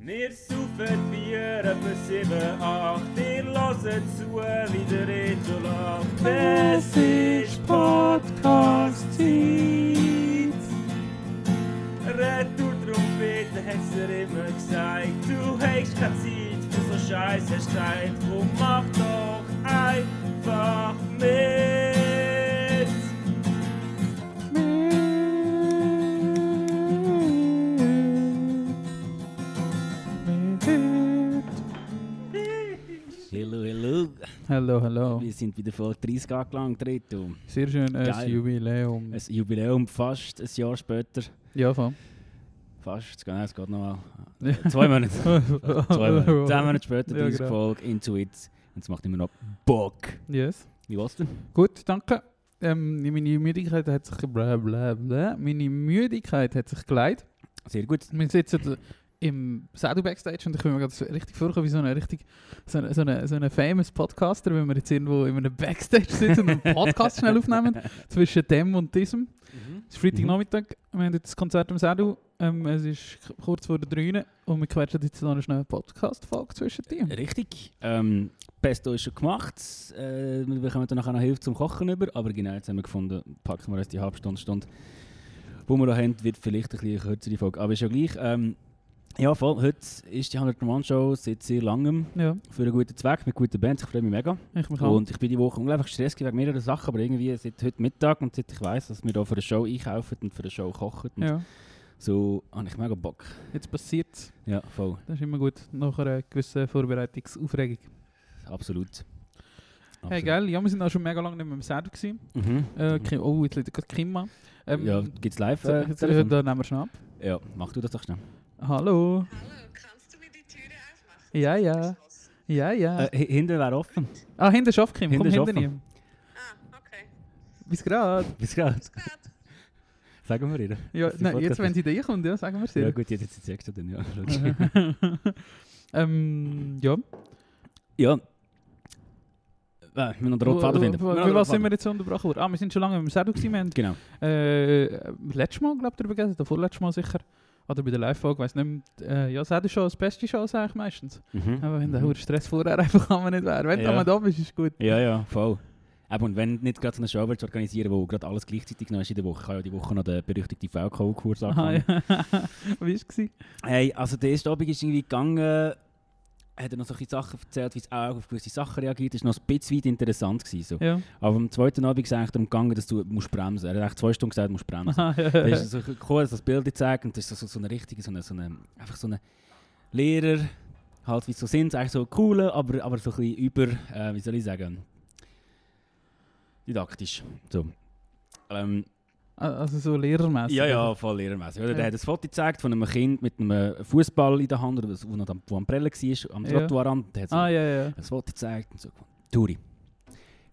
Wir saufen Bier etwa 7, 8, ihr hört zu, wie der Reto lacht. Es ist Podcast-Zeit. Retour-Trompete hat's dir immer gesagt, du hast keine Zeit für so Scheiß, hast Zeit, drum mach doch einfach mit. Hallo. Hallo. Wir sind wieder vor 30 angelangt, Reto. Sehr schön, ein Geil. Jubiläum. Ein Jubiläum fast ein Jahr später. Ja, voll. Fast, genau, es geht noch mal. Zwei Monate. Zwei Monate. Zehn Monate später, Ja, diese genau. Folge Into It. Und es macht immer noch Bock. Yes. Wie war's denn? Gut, danke. Ähm, meine Müdigkeit hat sich bla bla bla. Meine Müdigkeit hat sich geleitet. Sehr gut. Wir sitzen im Sado Backstage und ich bin mir gerade so richtig vorkommen wie so ein richtig so ein so eine, so eine famous Podcaster, wenn wir jetzt irgendwo in einem Backstage sitzen und einen Podcast schnell aufnehmen zwischen dem und diesem. Es ist Freitagnachmittag, wir haben jetzt das Konzert am Sado. Ähm, es ist kurz vor der 3 und wir quetschen jetzt noch eine schnelle Podcast-Folge zwischen dir. Richtig. Ähm, Pesto ist schon gemacht. Äh, wir bekommen dann nachher noch Hilfe zum Kochen über. Aber genau, jetzt haben wir gefunden, packen wir uns die halbe Stunde, Stunde, wo wir noch haben, wird vielleicht ein bisschen eine kürzere Folge. Aber ist ja gleich. Ähm, ja, voll. Heute ist die 100 Mann Show seit sehr langem Ja, für einen guten Zweck mit guten Bands. Ich freue mich mega. ich mich auch. Und ich bin die Woche unglaublich gestresst wegen mehreren Sachen, aber irgendwie seit heute Mittag und seit ich weiss, dass wir da für eine Show einkaufen und für eine Show kochen, Ja, so habe ich mega Bock. jetzt passiert es. Ja, voll. Das ist immer gut, nach einer gewissen Vorbereitungsaufregung. Absolut. Hey, geil. Ja, wir sind auch schon mega lange nicht mehr im gewesen. Mhm. Äh, Kim, oh, jetzt liegt gerade Kim an. Ähm, ja, gibt's live? Äh, jetzt, äh, da nehmen wir schon ab. Ja, mach du das doch schnell. Hallo. Hallo, kannst du mir die Türe aufmachen? Ja, Sie ist ja. Ja, ja. Äh, hi- hinten wäre offen. ah, hinten schafft Kim. hinten Komm ist hinten offen. ihm. Ah, okay. Bis gerade. Bis gerade. Bis grad. Sagen wir ihr. Ja, Sie nein, jetzt, wenn sie da kommt, ja, sagen wir es Ja gut, jetzt, jetzt sagst du dann, ja. ähm, ja. ja. Äh, wir müssen noch den roten Faden finden. Noch was sind wir jetzt unterbrochen worden? Ah, wir sind schon lange im Sado gewesen. Genau. äh, letztes Mal, glaube ich, darüber geredet. Oder vorletztes Mal sicher. Oder bei der Live-Folge, weiß nicht mehr. Äh, ja, Sado schon das beste Show eigentlich meistens. Mhm. Aber wenn der Mhm. Stress vorher einfach kann man nicht wäre. Wenn Ja. mal da bist, ist gut. Ja, ja, voll. Aber und wenn du nicht gerade so eine Show willst organisieren wo gerade alles gleichzeitig noch ist in der Woche, ich habe ja die Woche noch den berüchtigten VK-Kurs angefangen. ja. Wie war es? Hey, also der erste Abend ist irgendwie gegangen, hat er noch solche Sachen erzählt, wie es auch auf gewisse Sachen reagiert, das war noch ein bisschen weit interessant gewesen, so. Ja. Aber am zweiten Abend ist es eigentlich darum gegangen, dass du musst bremsen. Er hat eigentlich zwei Stunden gesagt, du musst bremsen. Aha, ja. Da ist so gekommen, dass das Bild gezeigt und das ist so, so eine richtige, so eine, so eine, einfach so eine Lehrer, halt wie so sind, eigentlich so coole, aber, aber so ein bisschen über, äh, wie soll ich sagen, didaktisch. So. Ähm, Also so lehrermäßig. ja, ja, voll lehrermäßig. Oder? Der Ja. hat ein Foto gezeigt von einem Kind mit einem Fußball in der Hand, oder wo noch am, Prellen war, am Ja. Trottoirrand. Der hat so Ah, ja, ja. ein Foto gezeigt und so. Turi.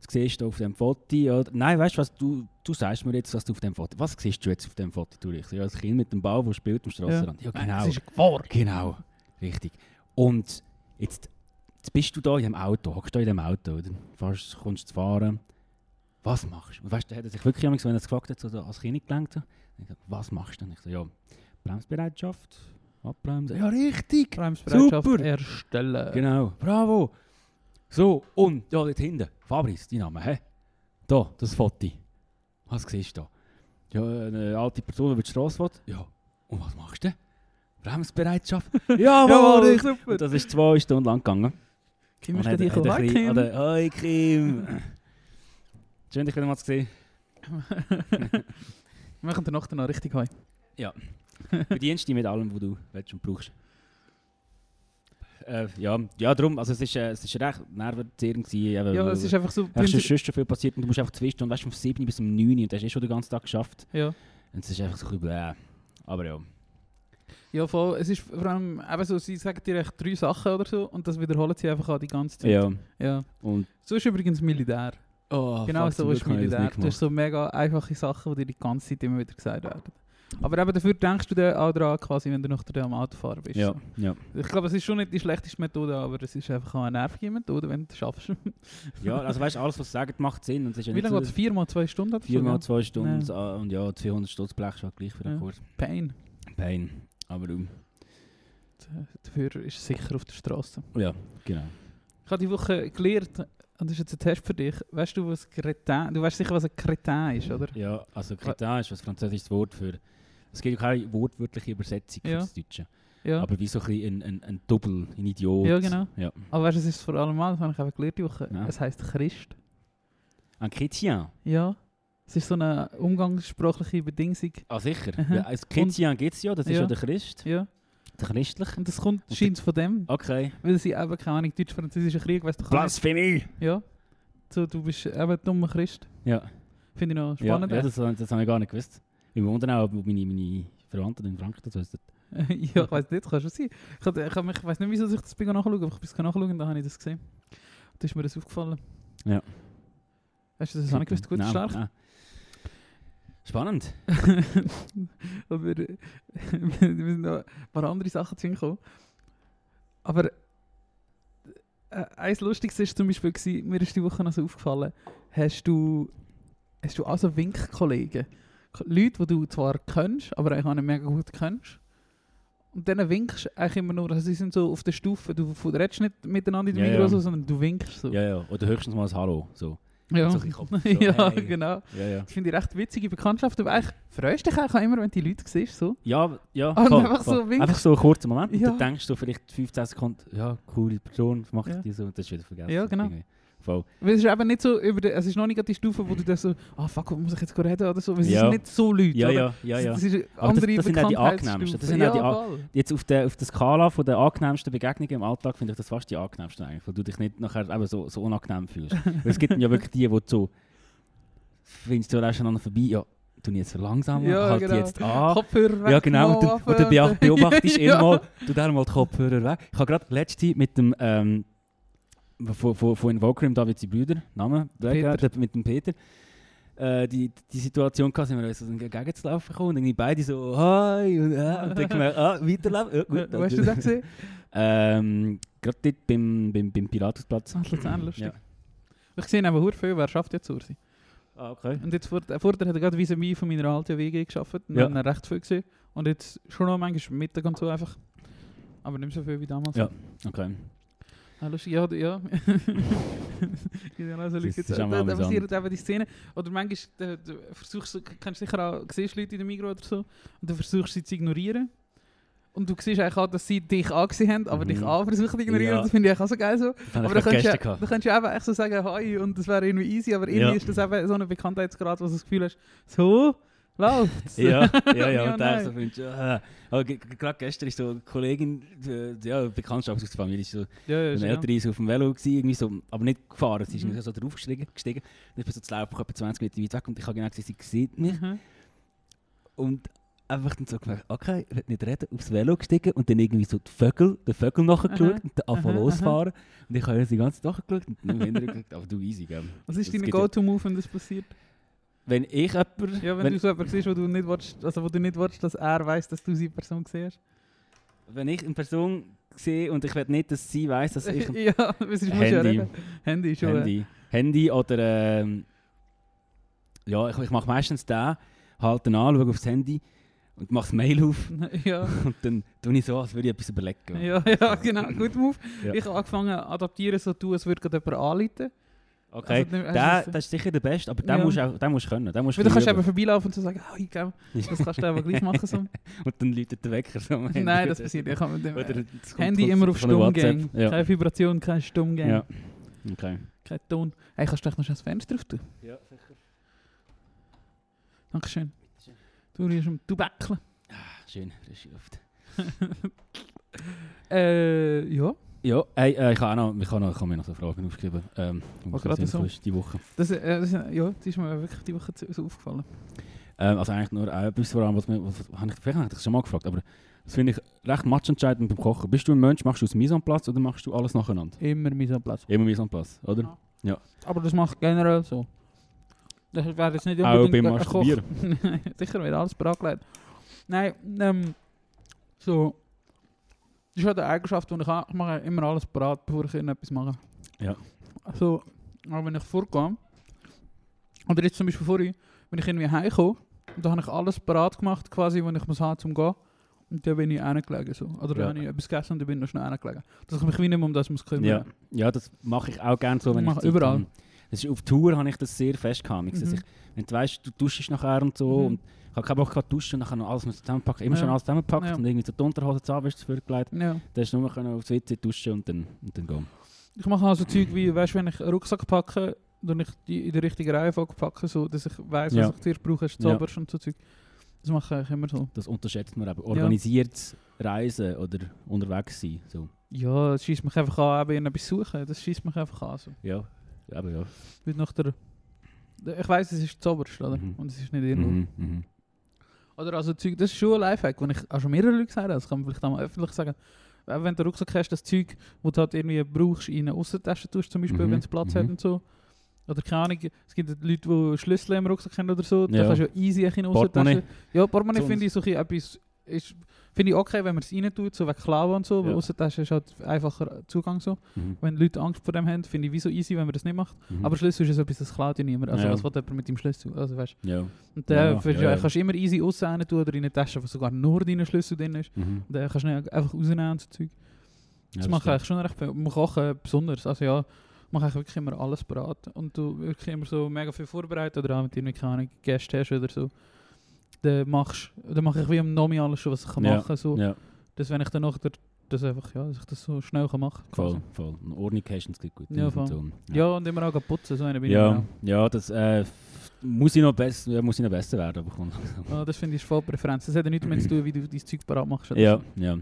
Jetzt siehst du auf dem Foto, oder? nein, weißt du was, du, du sagst mir jetzt, was du auf dem Foto, was siehst du jetzt auf dem Foto, Turi? Ich ja, das Kind mit dem Ball, das spielt am Strassenrand. Ja, genau. Das ist Gefahr. Genau, richtig. Und jetzt, jetzt bist du da in dem Auto, hockst da in dem Auto, oder? Fast kommst du zu fahren. Was machst du? Und weißt du, da hat sich wirklich wenn er es gefragt hat, so als Kind gelenkt, was machst du? Und ich so, ja, Bremsbereitschaft, abbremsen. Ja, richtig. Bremsbereitschaft Super. erstellen. Genau, bravo. So, und ja, dort hinten, Fabrice, dein Name, hä? Da, das Foto. Was siehst du da? Ja, eine alte Person, die über die Straße will. Ja, und was machst du? Bremsbereitschaft? Jawohl, richtig. super. Und das ist zwei Stunden lang gegangen. Kim ist Hi, Kim. Hoi Kim. Schön, dich wieder mal zu sehen. Wir machen den Nacht noch richtig heim. Bedienst dich mit allem, was du willst und brauchst. Äh, ja, ja, darum, also es ist, äh, es ist recht nervenzerrend gewesen. Ja, es ist einfach so... Es ist schon viel passiert und du musst einfach zwei Stunden, weißt von 7 bis um 9 und hast eh schon den ganzen Tag geschafft. Ja. Und es ist einfach so ein bisschen. Aber ja. ja, voll. Es ist vor allem eben so, sie sagen dir echt drei Sachen oder so und das wiederholen sie einfach auch die ganze Zeit. Ja. ja. Und So ist übrigens Militär. Oh, genau so habe ich das Das ist so mega einfache Sachen, die dir die ganze Zeit immer wieder gesagt werden. Aber eben dafür denkst du dann auch daran, quasi, wenn du noch am Autofahren bist. Ja, ja. Ich glaube, es ist schon nicht die schlechteste Methode, aber es ist einfach auch eine nervige Methode, wenn du es schaffst. ja, also weißt du, alles was sie sagen macht Sinn. Und es ist Wie lange geht es? Vier mal zwei Stunden? oder so, Vier mal gell? zwei Stunden Ja. äh, und ja, 200 Stutz Blech schon gleich für den Ja. Kurs. Pain. Pain. Aber um. äh, dafür ist es sicher auf der Straße. Ja, genau. Ich habe die Woche gelernt, und das ist jetzt ein Test für dich. Weißt du, was Cretin, du weißt sicher, was ein Cretin ist, oder? Ja, also Cretin ist ein französisches Wort für... Es gibt ja keine wortwörtliche Übersetzung Ja. fürs Deutsche. Ja. Aber wie so ein, ein, ein, ein Double, ein Idiot. Ja, genau. Ja. Aber weißt du, es ist vor allem mal, das habe ich eben gelernt die Woche. Ja. Es heisst Christ. Ein Chrétien. Ja. Es ist so eine umgangssprachliche Bedingung. Ah, sicher. Mhm. Als Chrétien gibt es ja, das ist Ja. ja der Christ. Ja. Christlich. Und das kommt, scheint von dem, Okay. weil sie eben, keine Ahnung, deutsch-französischer Krieg, weißt du, kann. Blasphemie! Ja. So, du bist eben dummer Christ. Ja, Finde ich noch ja, spannend. ja das, das habe ich gar nicht gewusst. Ich wundere auch, wo meine, meine Verwandten in Frankreich das wissen. ja, ich weiß nicht, kann schon sein. Ich, ich, mich- ich weiß nicht, wieso ich das nachschauen, aber ich bin es nachschauen und dann habe ich das gesehen. Da ist mir das aufgefallen. Ja. Hast du das auch nicht gewusst? Gut, Nein, stark. nein. Spannend. aber äh, wir sind noch ein paar andere Sachen zu gekommen. Aber äh, eins Lustiges war zum Beispiel, gewesen, mir ist die Woche noch so aufgefallen, hast du, hast du also Winkkollegen? Leute, die du zwar kennst, aber eigentlich auch nicht mega gut kennst. Und denen winkst du eigentlich immer nur, also sie sind so auf der Stufe, du redest nicht miteinander in der Ja, Migros, ja. so, sondern du winkst so. Ja, ja. Oder höchstens mal ein Hallo. So. Ja. So Kopf, so, ja hey. genau. Ja, ja. Das finde ich recht witzige Bekanntschaft. Aber eigentlich freust du dich auch immer, wenn du die Leute siehst. So. Ja, ja. Und voll, einfach voll. so. Einfach so einen kurzen Moment. Ja. Und dann denkst du vielleicht 15 Sekunden, ja, coole Person, was macht Ja. die so? Das ist wieder vergessen. Ja, genau. Irgendwie. Voll. Weil es ist eben nicht so über den, es ist noch nicht die Stufe, wo du dann so, ah fuck, was muss ich jetzt reden oder so. Weil es Ja. sind nicht so Leute. Ja, ja, ja, ja. Das das- andere das sind auch die angenehmsten. Das sind die ja, voll. Jetzt auf der, auf der Skala von der angenehmsten Begegnungen im Alltag finde ich das fast die angenehmsten eigentlich, weil du dich nicht nachher eben so, so unangenehm fühlst. weil es gibt ja wirklich die, die du so, findest du auch schon an vorbei, ja, tu jetzt verlangsamen, Ja, halt genau. jetzt an. Kopfhörer weg. Ja genau, und, du, und dann bea- beobachtest du Ja. immer mal, du dann mal die Kopfhörer weg. Ich habe gerade letzte mit dem, ähm, von, von, von Invoker, David sein Brüder, Name, Peter. der, mit dem Peter, äh, die, die Situation gehabt, sind wir so entgegenzulaufen gekommen und irgendwie beide so, hi, und, äh, und dann gemerkt, ah, weiterlaufen, ja gut. Wo hast du das gesehen? Ähm, gerade dort beim, beim, beim Pilatusplatz. Ah, Luzern, lustig. Ja. Ich sehe aber sehr viel, wer schafft jetzt Ursi. Ah, okay. Und jetzt vor, äh, vorher hat er gerade vis von meiner alten WG geschafft. Und Ja. dann recht viel gesehen. Und jetzt schon noch manchmal Mittag und so einfach. Aber nicht so viel wie damals. Ja. Okay. Ah, lustig, ja, ja. genau, so Das Leute. ist Da, auch da, passieren eben die Szenen. Oder manchmal da, versuchst du, kennst sicher auch, siehst Leute in der Migros oder so, und dann versuchst du sie zu ignorieren. Und du siehst eigentlich auch, dass sie dich angesehen haben, aber Mhm. dich auch versuchen zu ignorieren. Ja. Das finde ich auch so geil so. Das Aber da gerade kannst, du, gestern ja, da kannst du eben echt so sagen, hi, und das wäre irgendwie easy, aber irgendwie Ja. ist das eben so ein Bekanntheitsgrad, wo du das Gefühl hast, so, läuft's. Ja, ja, ja, und nein. so findest du, ja. Aber ge- ge- gerade gestern ist so eine Kollegin, äh, ja, Bekanntschaft aus der Familie, ist so, ja, ja, eine. Ältere ist auf dem Velo gewesen, irgendwie so, aber nicht gefahren, sie ist Mhm. so drauf gestiegen, gestiegen. Und ich bin so zu laufen, etwa 20 Meter weit weg und ich habe genau gesehen, sie sieht mich. Mhm. Und einfach dann so gemerkt, okay, ich will nicht reden, aufs Velo gestiegen und dann irgendwie so die Vögel, den Vögel nachgeschaut und dann aha, losfahren. Und ich habe jetzt die ganze Zeit nachgeschaut und dann hinterher gesagt, aber du easy, gell. Was ist dein Go-To-Move, wenn das passiert? Wenn ich jemanden... Ja, wenn, du so jemanden siehst, wo du nicht willst, also wo du nicht willst, dass er weiß, dass du sie Person siehst. wenn ich eine Person sehe und ich will nicht, dass sie weiß, dass ich ja, was ist muss ja Handy. reden. Handy schon. Handy, Handy oder ähm, ja, ich, ich mache meistens den, halte ihn an, schaue aufs Handy und mache das Mail auf ja, und dann tue ich so, als würde ich etwas überlegen. ja, ja, genau, gut Move. Ja. Ich habe angefangen zu adaptieren, so tun, als würde gerade jemand anrufen. Okay, Also, der, hast du das ist sicher der Beste, aber den Ja. musst du auch, den musst du können. Den musst du kannst eben vorbeilaufen und so sagen, oh, gell, das kannst du aber gleich machen. So. Und dann läutet der Wecker so. Nein, das passiert nicht. Ich mit dem Oder Handy immer auf von der Stumm WhatsApp. gehen. Ja. Keine Vibration, kein Stumm gehen. ja. Okay. Kein Ton. Hey, kannst du echt noch das Fenster drauf tun? Ja, sicher. Dankeschön. Du riechst am Tubäckchen. Schön, frische Luft. Äh, ja. Ja, hey, äh, ich habe auch noch, ich habe noch, ich habe mir noch so Fragen aufgeschrieben. Ähm, was gerade so. ist, die Woche. Das, äh, das, ja, das ist mir wirklich die Woche so aufgefallen. Ähm, also eigentlich nur etwas, vor allem, was mir, was, was, ich, vielleicht habe ich das schon mal gefragt, aber das finde ich recht matchentscheidend beim Kochen. Bist du ein Mensch, machst du es Mise en place oder machst du alles nacheinander? Immer Mise en place. Immer Mise en place, oder? Aber das mache ich generell so. Das wäre jetzt nicht Auch unbedingt beim. Masturbieren? Nein, Sicher wird alles bereitgelegt. Nein, ähm, so. Das ist halt eine Eigenschaft, die ich habe. Ich mache immer alles parat, bevor ich irgendetwas mache. Ja. Also, aber wenn ich vorkomme, oder jetzt zum Beispiel vorhin, wenn ich irgendwie heimkomme, und da habe ich alles parat gemacht, quasi, wenn ich muss haben zum gehen. Und dann bin ich hingelegen. So. Oder Ja. dann habe ich etwas gegessen und dann bin ich noch schnell hingelegen. Dass ich mich wie nicht mehr um das muss kümmern Ja, ja das mache ich auch gerne so, wenn Ich ich überall. habe. Das ist, auf Tour habe ich das sehr fest gehabt. Mhm. ich, wenn du weißt, du duschst nachher und so Mhm. und ich habe keinen Bock gehabt, duschen und nachher noch alles zusammenpacken. Immer Ja. schon alles zusammengepackt Ja. und irgendwie so die Unterhose, Zahnbürste vorgelegt. Ja. Dann hast du nur aufs WC duschen und dann, und dann gehen. Ich mache also Zeug wie, weißt wenn ich einen Rucksack packe, dann ich die in der richtigen Reihenfolge packe, so, dass ich weiss, Ja. was ich zuerst brauche, ist Ja. Und so Zeug. Das mache ich immer so. Das unterschätzt man eben. Organisiertes Reisen oder unterwegs sein. So. Ja, das schießt mich einfach an, eben etwas suchen. Das schießt mich einfach an. So. Ja, eben ja. Wie nach der, ich weiss, es ist das Oberste, oder? Mhm. Und es ist nicht irgendwo. Mhm, mhm. Oder also Zeug, das ist schon ein Lifehack, den ich auch schon mehrere Leute gesagt habe. Das kann man vielleicht auch mal öffentlich sagen. Wenn du einen Rucksack hast, das Zeug, das du halt irgendwie brauchst, in eine Aussentasche tust, zum Beispiel, Mhm, wenn es Platz mhm. hat und so. Oder keine Ahnung, es gibt Leute, die Schlüssel im Rucksack haben oder so. Da kannst du ja easy in eine. Aussentasche. Ja, Portemonnaie finde ich so etwas... Ist, finde ich okay, wenn man es rein tut, so wegen Klauen und so. Weil Ja. Aussentasche ist halt einfacher Zugang so. Mhm. Wenn Leute Angst vor dem haben, finde ich wie so easy, wenn man das nicht macht. Mhm. Aber Schlüssel ist ja so etwas, das klaut ja niemand. Also Ja. was will jemand mit dem Schlüssel? Also weißt ja. und dann Ja, ja, ja. kannst du immer easy aussen rein tun oder in eine Tasche, wo sogar nur dein Schlüssel drin ist. Mhm. Und dann kannst du ihn einfach rausnehmen und so Zeug. Ja, Das mache ich stimmt. eigentlich schon recht viel. Beim Kochen besonders. Also ja, ich mache eigentlich wirklich immer alles parat. Und du wirklich immer so mega viel vorbereitet oder auch mit dir keine Gäste hast oder so. Dann, machst, dann mache ich wie am Nomi alles schon, was ich kann Ja, machen so. Ja, Dass wenn ich dann noch der, das einfach, ja, dass ich das so schnell kann machen kann. voll, voll. Eine Ordnung hast und es geht gut. Ja, und voll. so. Ja. und immer auch putzen, so einer bin ich ja, auch. ja, das äh, muss, ich noch besser, ja, muss ich noch besser werden. Aber langsam. Ah, das finde ich voll Präferenz. Das hat ja nichts damit zu tun, wie du dein Zeug parat machst. ja, ja.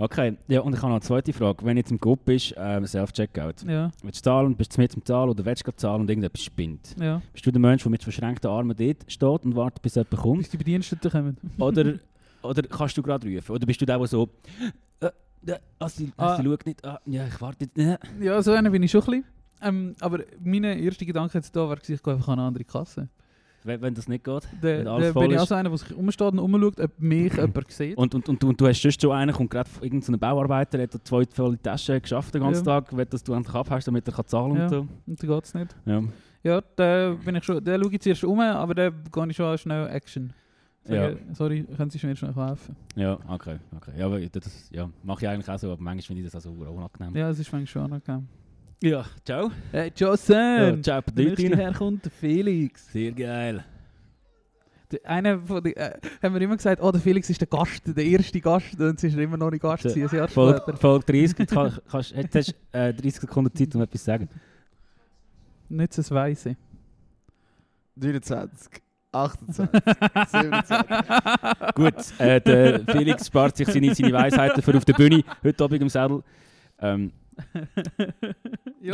Okay, ja, und ich habe noch eine zweite Frage. Wenn du jetzt im Coop bist, ähm, Self-Checkout. Ja, willst du zahlen, bist du mit zum Zahlen oder willst du zahlen und irgendetwas spinnt? ja. Bist du der Mensch, der mit verschränkten Armen dort steht und wartet, bis jemand kommt? Bis die Bediensteten kommen. Oder, oder kannst du gerade rufen? Oder bist du der, der so... Äh, äh, Assi, Ah. Assi, schau nicht. Ah, ja, ich warte jetzt. Äh. Ja, so einer bin ich schon ein bisschen. Ähm, aber mein erster Gedanke jetzt da war, ich gehe einfach an eine andere Kasse. Wenn, wenn das nicht geht. Da, da bin ich auch so einer, der sich umsteht und umschaut, ob mich jemand sieht. Und, und, und, du- und du hast sonst schon einen, kommt gerade von irgendeinem Bauarbeiter, hat zwei volle Taschen geschafft den ganzen Ja. Tag, will, dass du endlich abhast, damit er kann zahlen Ja. und so. Und dann geht es nicht. Ja. Ja, da bin ich schon, da schaue ich zuerst um, aber da gehe ich schon schnell Action. Sage, Sorry, können Sie mir schnell helfen? Ja, okay, okay. Ja, aber das ja, mache ich eigentlich auch so, aber manchmal finde ich das auch so unangenehm. Ja, es ist manchmal schon angenehm. Ja, ciao. Hey, Ja, Jossen! ciao, Pedritin. herkommt, der Felix. Sehr geil. Der, einer von den, äh, haben wir immer gesagt, oh, der Felix ist der Gast, der erste Gast, und sie ist immer noch nicht Gast, gewesen, ein Jahr Folge, später. Folge 30, jetzt kann, kannst, jetzt hast du äh, 30 Sekunden Zeit, um etwas zu sagen. Nicht so Weise. 29, 28, 27. Gut, äh, der Felix spart sich seine, seine Weisheiten für auf der Bühne, heute Abend im Sattel. Ähm,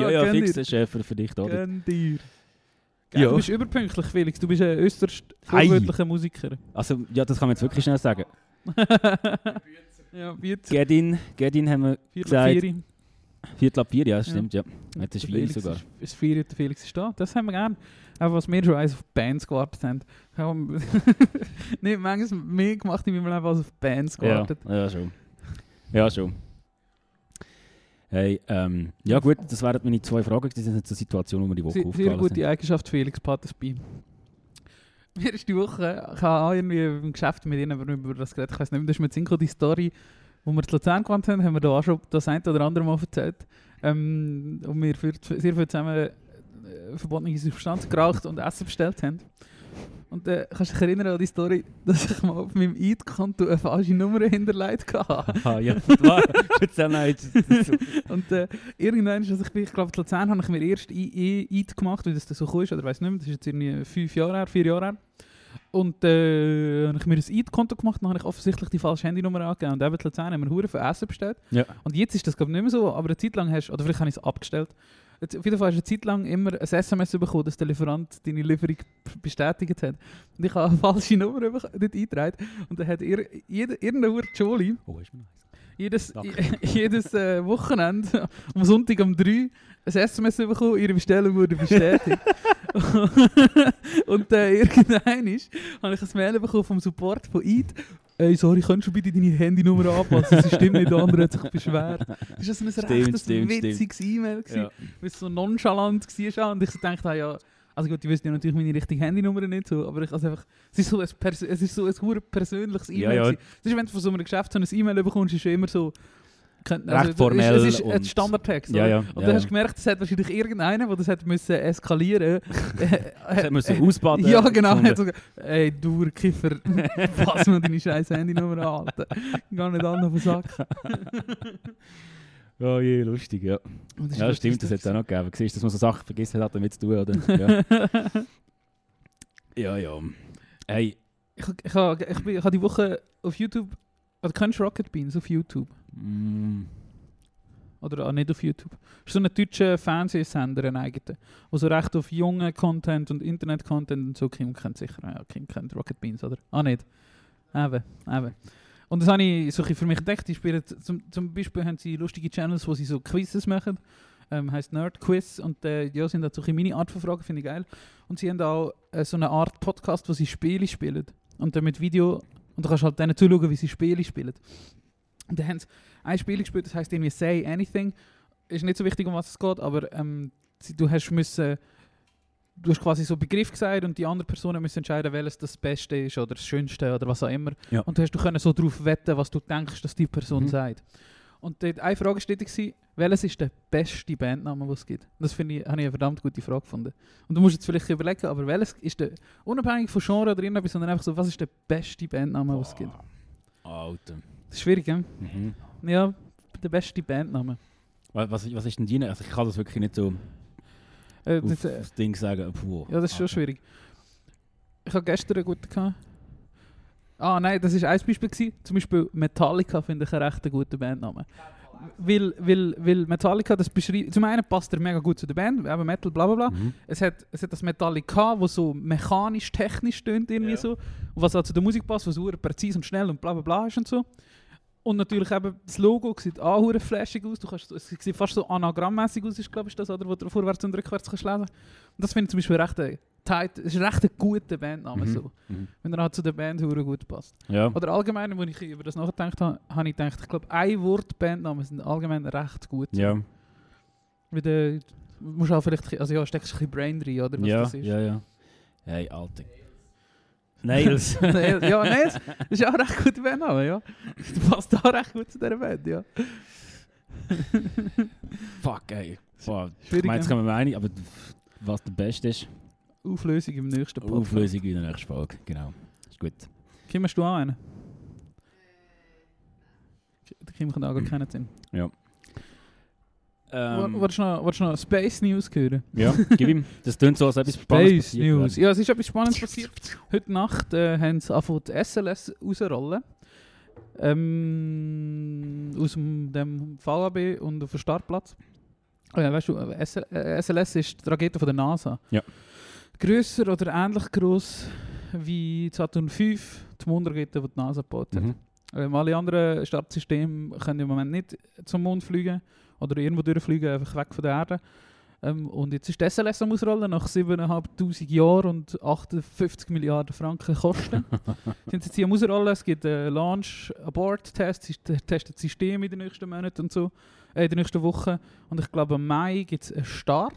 ja, ja, fix, ist äh, für, für dich da. Gönn dir. Ja. Ja. Du bist überpünktlich, Felix. Du bist ein äußerst vorbildlicher Musiker. Also, ja, das kann man jetzt wirklich schnell sagen. ja, Bieter. Gedin, Gedin haben wir Viertel gesagt. vier. Viertel ab vier, ja, das stimmt, ja. Jetzt ist Der Felix sogar. Ist, ist vier, der Felix ist da. Das haben wir gern. Auch was wir schon eins auf Bands gewartet haben. Haben Nicht manchmal mehr gemacht in meinem Leben als auf Bands Ja, gewartet. ja, schon. Ja, schon. Hey, ähm, ja gut, das wären meine zwei Fragen. Das sind jetzt eine Situation, wo wir die Woche Sehr, sehr aufgefallen gute Eigenschaft, Felix Pattersby. Mir ist die Woche, ich habe auch irgendwie im Geschäft mit ihnen über das geredet, ich weiß nicht mehr, das ist mit Synchro die Story, wo wir zu Luzern gewandt haben, haben wir da auch schon das eine oder andere Mal erzählt. Ähm, und wir sehr viel zusammen äh, verbotene Substanz geraucht und Essen bestellt haben. Und äh, kannst du dich erinnern an die Story, dass ich mal auf meinem Eid-Konto eine falsche Nummer hinterlegt hatte? Aha, ja, nicht. Und äh, irgendwann, als ich bin, ich glaube, in Luzern habe ich mir erst I- I- Eid gemacht, wie das so cool ist, oder weiß nicht mehr, das ist jetzt irgendwie fünf Jahre her, vier Jahre her. Und äh, habe ich mir ein Eid-Konto gemacht, dann habe ich offensichtlich die falsche Handynummer angegeben. Und eben in Luzern haben wir Huren für Essen bestellt. Ja. Und jetzt ist das glaube ich nicht mehr so, aber eine Zeit lang hast oder vielleicht habe ich es abgestellt. Auf jeden Fall hast du eine Zeit lang immer ein SMS bekommen, dass der Lieferant deine Lieferung bestätigt hat. Und ich habe eine falsche Nummer dort eingetragen. Und dann hat ir, jeder, irgendein Hure Joli Oh, ist mir nice. jedes, jedes äh, Wochenende am Sonntag um 3 ein SMS bekommen, ihre Bestellung wurde bestätigt. und äh, irgendwann ist, habe ich ein Mail bekommen vom Support von Eid. Ey, sorry, könntest du bitte deine Handynummer anpassen? Das stimmt nicht, der andere hat sich beschwert. Das war so ein Stimmt, rechtes, stimmt, witziges E-Mail, Ja. weil es so nonchalant war. Und ich so dachte, ah, ja, Also gut, die wissen ja natürlich meine richtige Handynummer nicht so, aber ich also einfach, es ist so ein, Pers es ist so ein persönliches Ja, E-Mail. ja. gewesen. Es ist, wenn du von so einem Geschäft so ein E-Mail bekommst, ist schon immer so... könnt- Recht es formell Ist, es ist ein Standardtext, Ja, ja. Und ja, dann hast du gemerkt, es hat wahrscheinlich irgendeiner, der das hat müssen eskalieren Das müssen ausbaden. Ja, genau. Hat so, gesagt, Ey, du Kiffer, pass mal deine scheiß Handynummer an, Alter. Gar nicht an auf den Sack. Oh je, lustig, ja. Ist Ja, stimmt, das hat es das auch noch gegeben. Siehst dass man so Sachen vergessen hat, damit zu tun, oder? Ja, ja. ja. Hey, Ich, ich, ha- ich, bin, ich habe die Woche auf YouTube. Oder kennst du Rocket Beans auf YouTube? Mm, Oder auch nicht auf YouTube. Das ist so ein deutscher Fernsehsender, ein eigener. Der so recht auf jungen Content und Internet-Content und so. Kim kennt sicher. Ja, Kim kennt Rocket Beans, oder? Ah, nicht. Eben, eben. Und das habe ich für mich entdeckt. Die spielen zum, zum Beispiel haben sie lustige Channels, wo sie so Quizzes machen. Ähm, heißt Nerd Quiz und äh, ja, sind da so meine Art von Fragen, finde ich geil. Und sie haben auch äh, so eine Art Podcast, wo sie Spiele spielen. Und dann mit Video. Und du kannst halt denen zuschauen, wie sie Spiele spielen. Und dann haben sie ein Spiel gespielt, das heißt irgendwie Say Anything. Ist nicht so wichtig, um was es geht, aber ähm, du hast müssen. Du hast quasi so einen Begriff gesagt und die andere Person müssen entscheiden, welches das Beste ist oder das Schönste oder was auch immer. Ja. Und du hast du können so darauf wetten, was du denkst, dass die Person Mhm. sagt. Und dort eine Frage steht gewesen, welches ist der beste Bandname, den es gibt? Das finde ich, habe ich eine verdammt gute Frage gefunden. Und du musst jetzt vielleicht überlegen, aber welches ist der, unabhängig von Genre oder irgendetwas, sondern einfach so, was ist der beste Bandname, den es gibt? Alter. Das ist schwierig, gell? Mhm. Ja, der beste Bandname. Was, was, ist denn deine? Also ich kann das wirklich nicht so Äh, das, äh, das Ding sagen. Puh, ja, das ist schon Alter. schwierig. Ich habe gestern einen guten gehabt. Ah nein, das war ein Beispiel. Gewesen. Zum Beispiel Metallica finde ich einen recht guten Bandnamen. Weil, weil, weil Metallica, das beschreibt... Zum einen passt er mega gut zu der Band, eben Metal, bla bla bla. Mhm. Es hat, es hat das Metallica, wo so mechanisch, technisch tönt irgendwie Ja. so. Und was auch zu der Musik passt, was super präzise und schnell und bla bla bla ist und so. Und natürlich eben das Logo sieht auch flashig aus. Du kannst, es sieht fast so anagrammmäßig aus, ist glaube ich das, oder, wo du vorwärts und rückwärts kannst lesen. Und das finde ich zum Beispiel recht ein, tight, ist recht ein guter Bandname Mhm. so. Mhm. Wenn er halt zu der Band hure gut passt. Ja. Oder allgemein, als ich über das nachgedacht habe, habe ich gedacht, ich glaube, ein Wort Bandnamen sind allgemein recht gut. Ja. Der, du musst auch vielleicht, also ja, steckst ein bisschen Brain rein, oder was Ja, das ist. ja, ja. Hey, Alter. Nails. Ja, nein, das ist auch ein recht guter Bandname, ja. Du passt auch recht gut zu dieser Band, ja. Fuck, ey. Boah, ich meine, jetzt ja. kommen wir einig, aber was der Beste ist, Auflösung im nächsten Podcast. Auflösung in der nächsten Folge. Genau. Ist gut. Kim, hast du auch einen? Der Kim kann auch gar keinen Sinn. Ähm, Wolltest du noch, Space News hören? ja, gib ihm. Das klingt so, als etwas Spannendes Space News. Ja, es ist etwas Spannendes passiert. Heute Nacht äh, haben sie angefangen, die SLS rausrollen. Ähm, aus dem, dem VAB und auf dem Startplatz. Oh ja, weißt du, äh, SL, äh, SLS ist die Rakete von der NASA. Ja. Grösser oder ähnlich groß wie die Saturn V, die Mondrakete, die die NASA gebaut hat. Mhm. Ähm, alle anderen Startsysteme können im Moment nicht zum Mond fliegen oder irgendwo durchfliegen, einfach weg von der Erde. Ähm, und jetzt ist die SLS am Ausrollen, nach 7'500 Jahren und 58 Milliarden Franken Kosten. sind sie jetzt hier am Ausrollen, es gibt einen Launch, Abort-Test, sie te- testen das System in den nächsten Monaten und so, äh, in den nächsten Wochen. Und ich glaube, im Mai gibt es einen Start.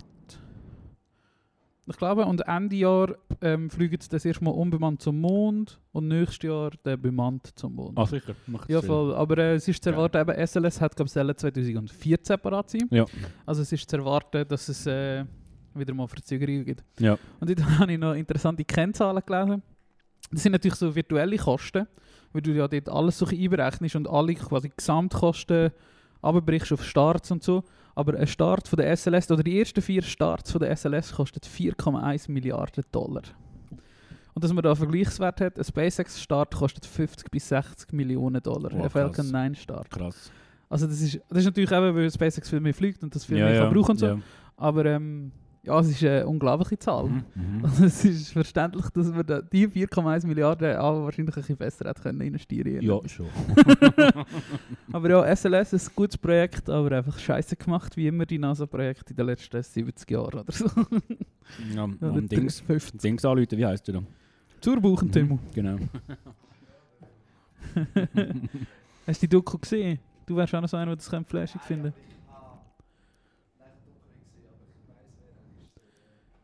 Ich glaube, und Ende Jahr ähm, fliegen sie das erstmal unbemannt zum Mond und nächstes Jahr dann bemannt zum Mond. Ah, sicher. Macht Ja, Sinn. voll. Aber äh, es ist zu erwarten, eben SLS hat, glaube ich, 2014 parat sein. Ja. Also es ist zu erwarten, dass es äh, wieder mal Verzögerungen gibt. Ja. Und dort habe ich noch interessante Kennzahlen gelesen. Das sind natürlich so virtuelle Kosten, weil du ja dort alles so einberechnest und alle quasi Gesamtkosten abbrichst auf Starts und so. Aber ein Start von der SLS, oder die ersten vier Starts von der SLS kostet 4,1 Milliarden Dollar. Und dass man da einen Vergleichswert hat, ein SpaceX-Start kostet 50 bis 60 Millionen Dollar. Wow, ein Falcon krass. 9 Start. Krass. Also das ist, das ist natürlich eben, weil SpaceX viel mehr fliegt und das viel ja, mehr ja. kann brauchen und so. Ja. Aber ähm, ja, es ist eine unglaubliche Zahl. Mhm. Mhm. Also es ist verständlich, dass man da die 4,1 Milliarden auch wahrscheinlich ein bisschen besser hätte können investieren Ja, schon. Aber ja, SLS ist ein gutes Projekt, aber einfach scheiße gemacht, wie immer die NASA-Projekte in den letzten 70 Jahren oder so. ja, Oder und Dings, 50. Dings anrufen, wie heißt du da? Zur Buchen, Timo. Genau. Hast du die Doku gesehen? Du wärst auch noch so einer, der das könnte flashig finden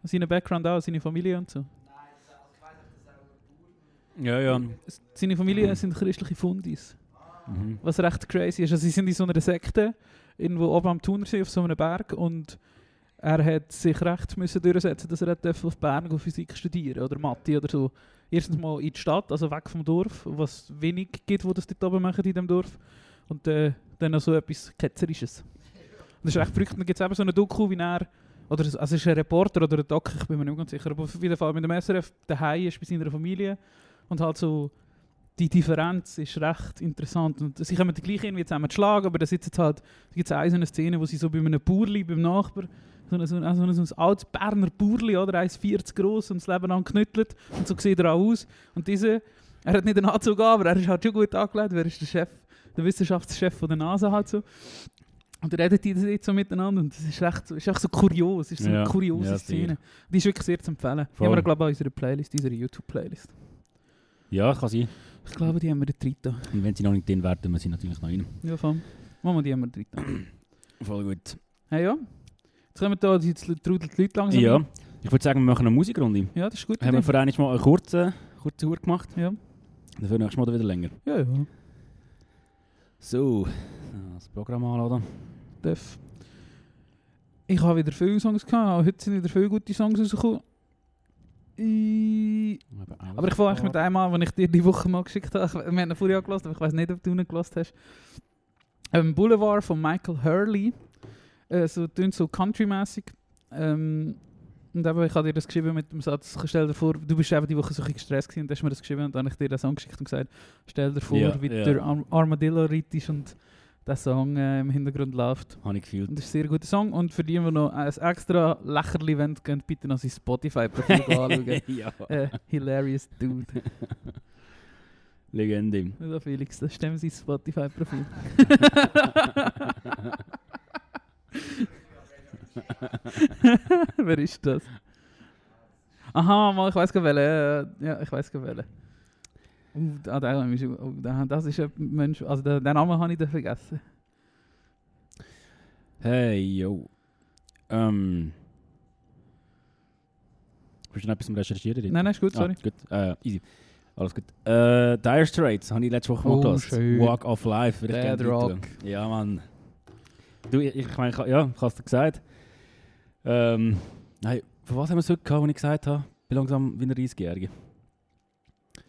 Seinen Background auch, seine Familie und so. Ja, ja. S- Seine Familie sind christliche Fundis. Mhm. Was recht crazy ist. Also sie sind in so einer Sekte, irgendwo oben am Thunersee auf so einem Berg und er hat sich recht müssen durchsetzen, dass er auf Bern Physik studieren oder Mathe oder so. Erstens mal in die Stadt, also weg vom Dorf, was wenig gibt, wo das dort oben machen in dem Dorf. Und äh, dann noch so etwas Ketzerisches. Und das ist recht verrückt. Dann gibt es eben so eine Doku, wie er, oder also es ist ein Reporter oder ein Doc, ich bin mir nicht ganz sicher, aber auf jeden Fall mit dem SRF daheim ist bei seiner Familie und halt so die Differenz ist recht interessant. Und sie kommen gleich irgendwie zusammen zu schlagen, aber da sitzt halt, da gibt es eine Szene, wo sie so bei einem Bauerli, beim Nachbar, so ein, so ein, so ein, altes Berner Bauerli, oder, 1,40 groß und das Leben lang knüttelt und so sieht er auch aus. Und diese, er hat nicht einen Anzug an, aber er ist halt schon gut angelegt, er ist der Chef, der Wissenschaftschef von der NASA halt so. Und dann reden die jetzt so miteinander und das ist echt, so- ist echt so kurios, ist so eine Ja, kuriose ja. Szene. Die ist wirklich sehr zu empfehlen. Die Voll. haben wir, glaube ich, an unserer Playlist, unserer YouTube-Playlist. Ja, kann sein. Ich glaube, die haben wir dort drin. Und wenn sie noch nicht drin werden, wir sie natürlich noch rein. Ja, voll. Machen wir die haben wir drin. Voll gut. Hey, ja. Jetzt kommen da, jetzt trudelt die Leute langsam. Ja, rein. ich würde sagen, wir machen eine Musikrunde. Ja, das ist gut. Haben wir einmal mal eine kurze, kurze Tour gemacht. ja. Dafür nächstes Mal wieder länger. ja, ja. So, das Programm anladen. Darf. Ich habe wieder viele Songs gehabt. Heute sind wieder viele gute Songs rausgekommen. Ich- Aber ich fange eigentlich mit einem an, den ich dir die Woche mal geschickt habe. Wir haben ihn vorher angelassen, aber ich weiß nicht, ob du ihn gelassen hast. Ähm, Boulevard von Michael Hurley. Äh, so tönt so country-mäßig. Ähm, und eben, ich habe dir das geschrieben mit dem Satz, stell dir vor, du bist eben die Woche so ein gestresst gewesen und hast mir das geschrieben und dann habe ich dir das Song geschickt und gesagt, stell dir vor, Ja, wie ja. der Arm Armadillo ritt und der Song äh, im Hintergrund läuft. Habe ich gefühlt. Und das ist ein sehr guter Song und für die, die noch ein extra Lächerli wollen, könnt bitte noch sein Spotify-Profil anschauen. ja, Äh, hilarious Dude. Legende. Also Felix, das stimmt sein Spotify-Profil. Wer ist das? Aha, mal, ich weiß gar welchen. äh, Ja, ich weiß gar welchen. Uh, ah, schon- oh, der, das ist ein Mensch, also den, den Namen habe ich vergessen. Hey, yo. Ähm. Bist du noch etwas zum Recherchieren? Nein, nein, ist gut, sorry. Ah, gut, äh, easy. Alles gut. Äh, Dire Straits habe ich letzte Woche Oh, schön. Walk of Life. Dead. Rock. Ja, Mann. Du, ich, ich meine, ja, ich habe es gesagt. Ähm, nein, von was haben wir es heute gehabt, wo ich gesagt habe? Ich bin langsam wie ein 30-Jähriger.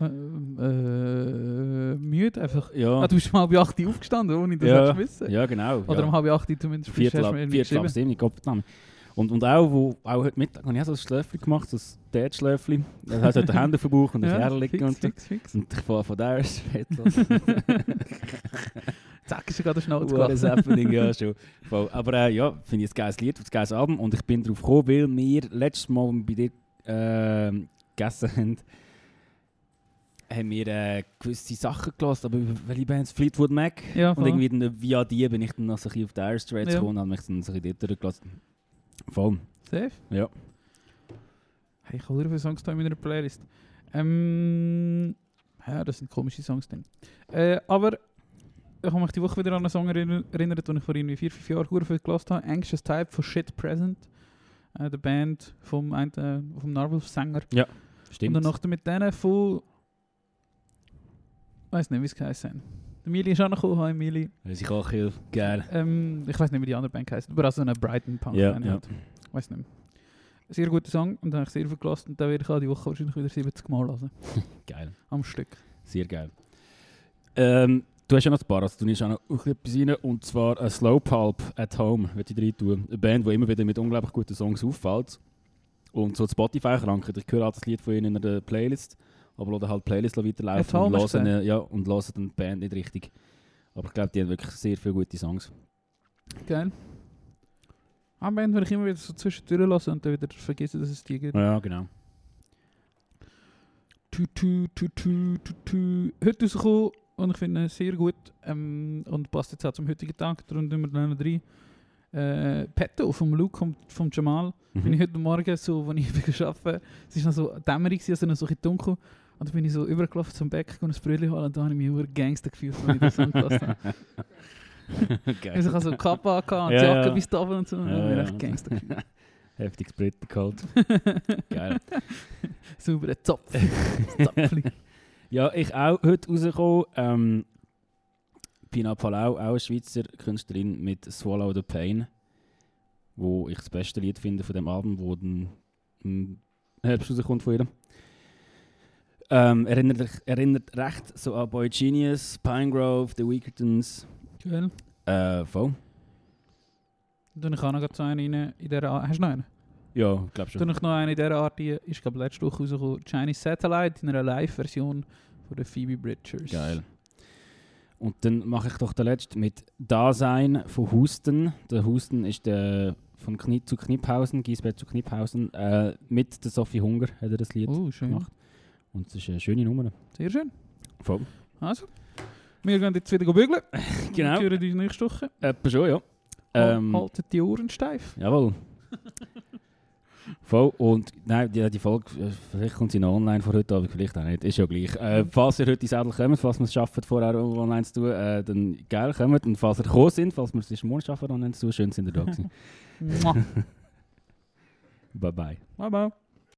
Äh, äh, müde einfach. Ja, Ah, du bist mal halb acht Uhr aufgestanden, ohne das Ja. wissen. ja, genau. Oder ja. um halb acht Uhr zumindest. Viertel ab, du mir Viertel ab geschrieben. sieben, Gottverdammt. Und, und auch, wo, auch heute Mittag habe ich so ein Schläfchen gemacht, so ein Dad-Schläfli. Das heißt, die Hände auf dem Bauch und ein Ja, Herr liegen fix, und so. fix, fix. Und ich fahre von der Straight los. Zack, ist ja gerade schnell zu is happening, ja schon. Voll. Aber äh, ja, finde ich ein geiles Lied, ein geiles Album. Und ich bin darauf gekommen, weil wir letztes Mal, als wir bei dir ähm, gegessen haben, haben wir äh, gewisse Sachen gelassen, aber welche Bands? Fleetwood Mac. Ja, und irgendwie dann, via die bin ich dann noch so ein bisschen auf die Dire Straits Ja. gekommen und habe mich dann so ein bisschen dort durchgelassen. Voll. Safe? Ja. Hey, ich habe sehr viele Songs da in meiner Playlist. Ähm, ja, das sind komische Songs dann. Äh, aber ich habe mich die Woche wieder an einen Song erinner- erinnert, den ich vor irgendwie vier, fünf Jahren gut viel gelassen habe. Anxious Type von Shit Present. Äh, der Band vom, äh, vom Narwolf-Sänger. Stimmt. Und dann noch mit denen von... Ich weiß nicht, wie es geheißen hat. Der Mili ist auch noch gekommen. Mili. Weiß ich auch heel geil. Ähm, ich weiß nicht, wie die andere Band heisst, aber also eine Brighton Punk Ja, Band. ja. Ich weiß nicht. Sehr guter Song und da habe ich sehr viel gelassen und da werde ich auch die Woche wahrscheinlich wieder 70 Mal hören. Geil. Am Stück. Sehr geil. Ähm, du hast ja noch ein paar, also du nimmst auch noch etwas rein, und zwar ein Slow Pulp at Home, würde ich rein tun. Eine Band, die immer wieder mit unglaublich guten Songs auffällt. Und so Spotify krankert. Ich höre auch das Lied von ihnen in der Playlist, aber lasse halt die Playlist At weiterlaufen und hast du höre, ja, und höre dann die Band nicht richtig. Aber ich glaube, die haben wirklich sehr viele gute Songs. Geil. Eine Band würde ich immer wieder so zwischendurch lassen und dann wieder vergessen, dass es die gibt. Ja, genau. Tu, tu, tu, tu, tu, tu. Heute rausgekommen und ich finde ihn sehr gut ähm, und passt jetzt auch zum heutigen Tag, darum tun wir dann rein. Äh, Petto vom Luke und vom Jamal. bin ich heute Morgen so, als ich bin arbeiten, es war noch so dämmerig, also noch so ein dunkel. Und dann bin ich so übergelaufen zum Bäcker und ein Brötchen holen und da habe ich mich über Gangster gefühlt, als ich das angelassen habe. Geil. Also ich hatte so angehabt und Ja, die Jacke ja. bis da und so. und Ja, bin ich ja. echt Gangster gefühlt. Heftiges Briten geholt. Geil. Sauberer Zopf. Ja, ich auch heute rausgekommen. Ähm, Pina Palau, auch eine Schweizer Künstlerin mit Swallow the Pain, wo ich das beste Lied finde von dem Album, wo im Herbst rauskommt von ihr. Ähm, erinnert, erinnert recht so an Boy Genius, Pinegrove, The Weakertons. Geil. Äh, voll. Dann ich auch noch so einen rein in dieser Art. Hast du noch einen? Ja, ich glaube schon. Dann ich noch einen in dieser Art, die ist glaube letzte Woche rausgekommen. Chinese Satellite in einer Live-Version von der Phoebe Bridgers. Geil. Und dann mache ich doch den letzten mit Dasein von Husten. Der Husten ist der von Knie zu Kniphausen, Giesbert zu Kniphausen, äh, mit der Sophie Hunger hat er das Lied Oh, schön. gemacht. Und es ist eine schöne Nummer. Sehr schön. Voll. Also, wir gehen jetzt wieder bügeln. Genau. Wir hören uns nächste Woche. Etwa schon, ja. Ähm, Haltet die Ohren steif. jawohl. Voll. Und nein, die, die Folge, äh, vielleicht kommt sie noch online vor heute Abend, vielleicht auch nicht. Ist ja gleich. Äh, falls ihr heute ins Sädel kommt, falls wir es schaffen, vorher online zu tun, äh, dann geil kommt. Und falls ihr gekommen sind, falls wir es morgen schaffen, online zu tun, schön sind ihr da gewesen. Mua. bye bye. Bye bye.